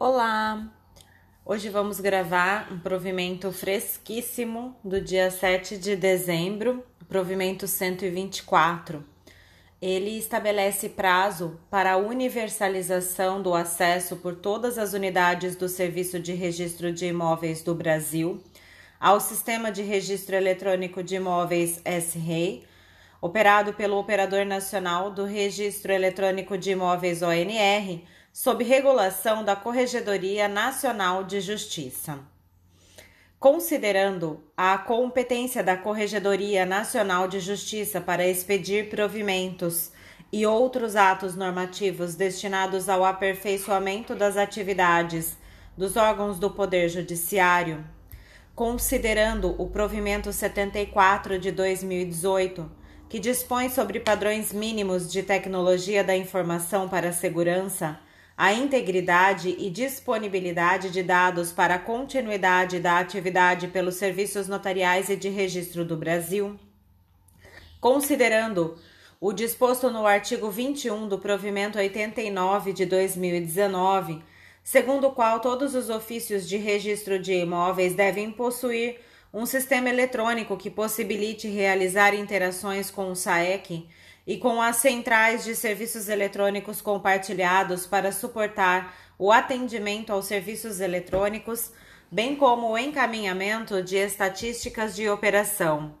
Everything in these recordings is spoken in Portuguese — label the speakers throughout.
Speaker 1: Olá! Hoje vamos gravar um provimento fresquíssimo do dia 7 de dezembro, provimento 124. Ele estabelece prazo para a universalização do acesso por todas as unidades do Serviço de Registro de Imóveis do Brasil ao Sistema de Registro Eletrônico de Imóveis S-REI, operado pelo Operador Nacional do Registro Eletrônico de Imóveis ONR sob regulação da Corregedoria Nacional de Justiça. Considerando a competência da Corregedoria Nacional de Justiça para expedir provimentos e outros atos normativos destinados ao aperfeiçoamento das atividades dos órgãos do Poder Judiciário, considerando o provimento 74 de 2018, que dispõe sobre padrões mínimos de tecnologia da informação para a segurança, a integridade e disponibilidade de dados para a continuidade da atividade pelos serviços notariais e de registro do Brasil, considerando o disposto no artigo 21 do provimento 89 de 2019, segundo o qual todos os ofícios de registro de imóveis devem possuir um sistema eletrônico que possibilite realizar interações com o SAEC e com as centrais de serviços eletrônicos compartilhados para suportar o atendimento aos serviços eletrônicos, bem como o encaminhamento de estatísticas de operação.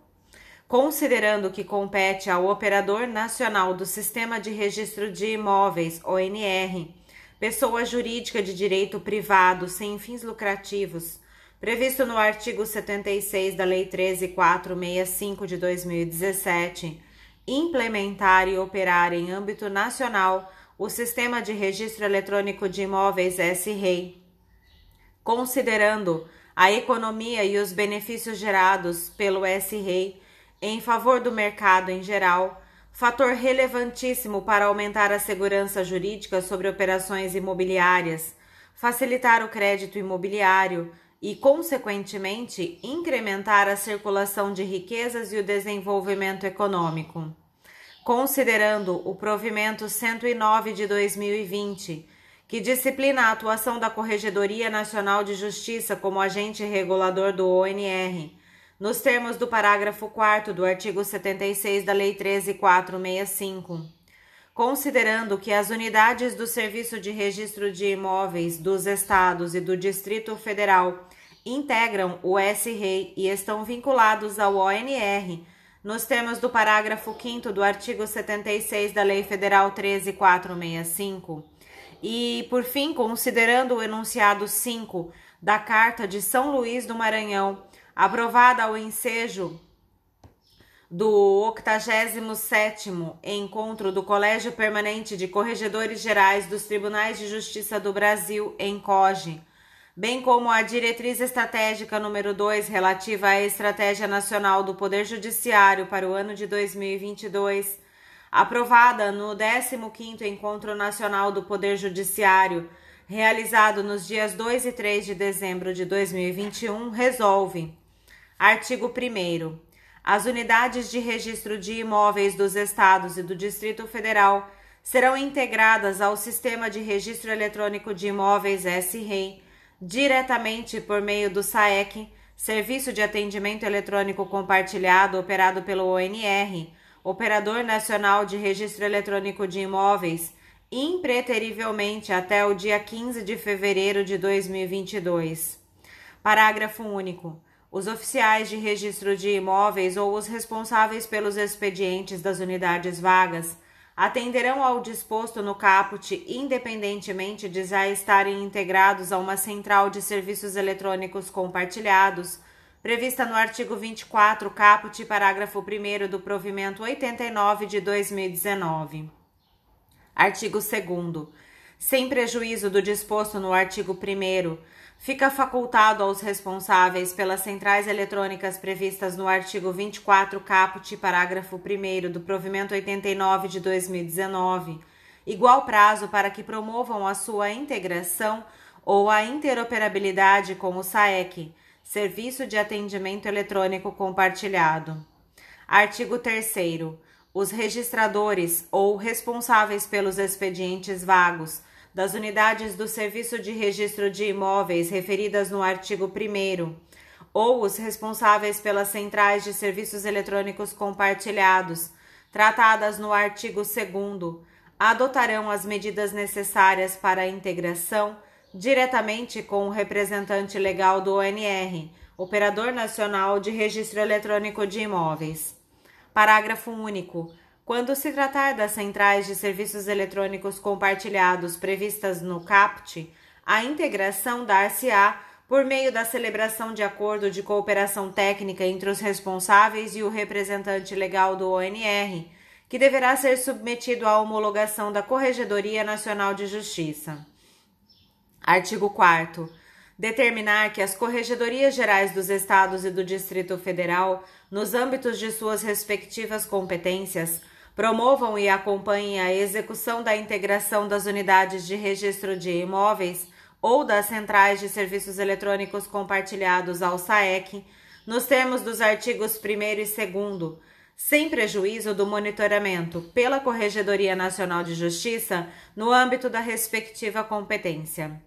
Speaker 1: Considerando que compete ao Operador Nacional do Sistema de Registro de Imóveis, ONR, pessoa jurídica de direito privado sem fins lucrativos, previsto no artigo 76 da Lei 13465 de 2017, implementar e operar em âmbito nacional o Sistema de Registro Eletrônico de Imóveis S-REI, considerando a economia e os benefícios gerados pelo S-REI em favor do mercado em geral, fator relevantíssimo para aumentar a segurança jurídica sobre operações imobiliárias, facilitar o crédito imobiliário, e, consequentemente, incrementar a circulação de riquezas e o desenvolvimento econômico. Considerando o provimento 109 de 2020, que disciplina a atuação da Corregedoria Nacional de Justiça como agente regulador do ONR, nos termos do parágrafo 4 do artigo 76 da Lei 13465, considerando que as unidades do Serviço de Registro de Imóveis dos Estados e do Distrito Federal integram o S-REI e estão vinculados ao ONR, nos termos do parágrafo 5 do artigo 76 da Lei Federal 13465. E, por fim, considerando o enunciado 5 da Carta de São Luís do Maranhão, aprovada ao ensejo do 87º Encontro do Colégio Permanente de Corregedores Gerais dos Tribunais de Justiça do Brasil, em COGE, bem como a diretriz estratégica número 2 relativa à Estratégia Nacional do Poder Judiciário para o ano de 2022, aprovada no 15º Encontro Nacional do Poder Judiciário, realizado nos dias 2 e 3 de dezembro de 2021, resolve. Artigo 1 As unidades de registro de imóveis dos estados e do Distrito Federal serão integradas ao Sistema de Registro Eletrônico de Imóveis S-REI diretamente por meio do SAEC, Serviço de Atendimento Eletrônico Compartilhado operado pelo ONR, Operador Nacional de Registro Eletrônico de Imóveis, impreterivelmente até o dia 15 de fevereiro de 2022. Parágrafo único. Os oficiais de registro de imóveis ou os responsáveis pelos expedientes das unidades vagas atenderão ao disposto no caput, independentemente de já estarem integrados a uma central de serviços eletrônicos compartilhados, prevista no artigo 24, caput, parágrafo 1 do provimento 89 de 2019. Artigo 2 Sem prejuízo do disposto no artigo 1 fica facultado aos responsáveis pelas centrais eletrônicas previstas no artigo 24 caput, parágrafo 1 do provimento 89 de 2019, igual prazo para que promovam a sua integração ou a interoperabilidade com o SAEC, Serviço de Atendimento Eletrônico Compartilhado. Artigo 3 os registradores ou responsáveis pelos expedientes vagos das unidades do Serviço de Registro de Imóveis referidas no artigo 1 ou os responsáveis pelas centrais de serviços eletrônicos compartilhados, tratadas no artigo 2 adotarão as medidas necessárias para a integração diretamente com o representante legal do ONR, Operador Nacional de Registro Eletrônico de Imóveis. Parágrafo único. Quando se tratar das centrais de serviços eletrônicos compartilhados previstas no CAPT, a integração dar-se-á por meio da celebração de acordo de cooperação técnica entre os responsáveis e o representante legal do ONR, que deverá ser submetido à homologação da Corregedoria Nacional de Justiça. Artigo 4 determinar que as Corregedorias Gerais dos Estados e do Distrito Federal, nos âmbitos de suas respectivas competências, promovam e acompanhem a execução da integração das unidades de registro de imóveis ou das centrais de serviços eletrônicos compartilhados ao SAEC, nos termos dos artigos 1 e 2, sem prejuízo do monitoramento pela Corregedoria Nacional de Justiça no âmbito da respectiva competência.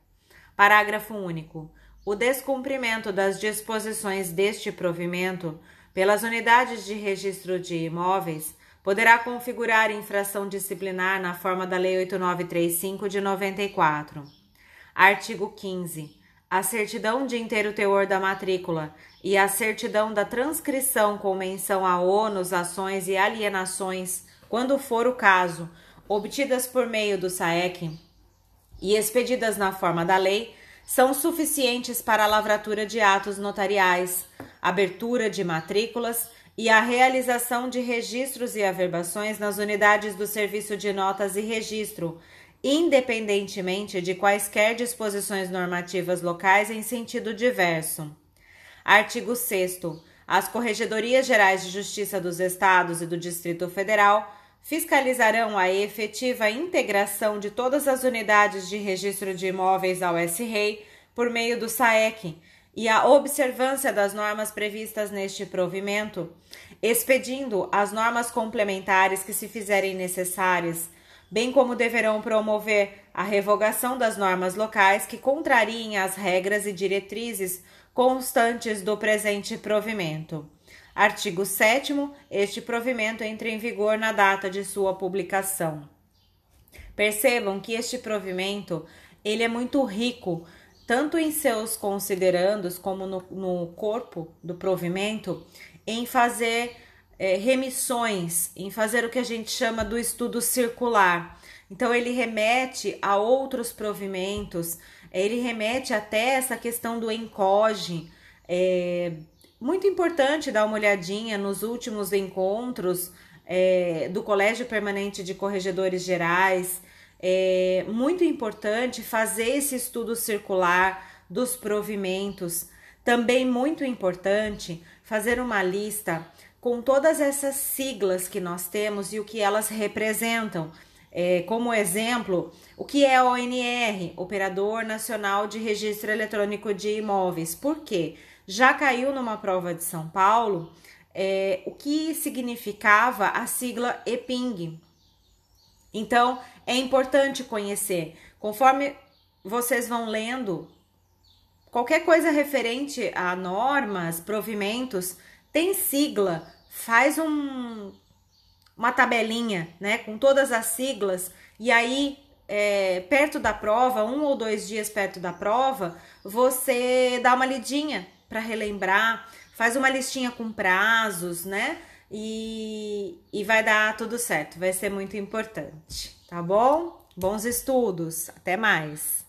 Speaker 1: Parágrafo único. O descumprimento das disposições deste provimento pelas unidades de registro de imóveis poderá configurar infração disciplinar na forma da Lei 8935 de 94. Artigo 15. A certidão de inteiro teor da matrícula e a certidão da transcrição com menção a ônus, ações e alienações, quando for o caso, obtidas por meio do SAEC e expedidas na forma da lei, são suficientes para a lavratura de atos notariais, abertura de matrículas e a realização de registros e averbações nas unidades do Serviço de Notas e Registro, independentemente de quaisquer disposições normativas locais em sentido diverso. Artigo 6. As Corregedorias Gerais de Justiça dos Estados e do Distrito Federal fiscalizarão a efetiva integração de todas as unidades de registro de imóveis ao S-REI por meio do SAEC e a observância das normas previstas neste provimento, expedindo as normas complementares que se fizerem necessárias, bem como deverão promover a revogação das normas locais que contrariem as regras e diretrizes constantes do presente provimento. Artigo 7 este provimento entra em vigor na data de sua publicação. Percebam que este provimento, ele é muito rico, tanto em seus considerandos como no, no corpo do provimento, em fazer é, remissões, em fazer o que a gente chama do estudo circular. Então, ele remete a outros provimentos, ele remete até essa questão do encoge, é, muito importante dar uma olhadinha nos últimos encontros é, do Colégio Permanente de Corregedores Gerais. É muito importante fazer esse estudo circular dos provimentos. Também muito importante fazer uma lista com todas essas siglas que nós temos e o que elas representam. É, como exemplo, o que é ONR, Operador Nacional de Registro Eletrônico de Imóveis. Por quê? já caiu numa prova de São Paulo é, o que significava a sigla EPING. Então, é importante conhecer. Conforme vocês vão lendo, qualquer coisa referente a normas, provimentos, tem sigla, faz um, uma tabelinha, né, com todas as siglas, e aí, é, perto da prova, um ou dois dias perto da prova, você dá uma lidinha para relembrar, faz uma listinha com prazos, né? E, e vai dar tudo certo, vai ser muito importante, tá bom? Bons estudos, até mais!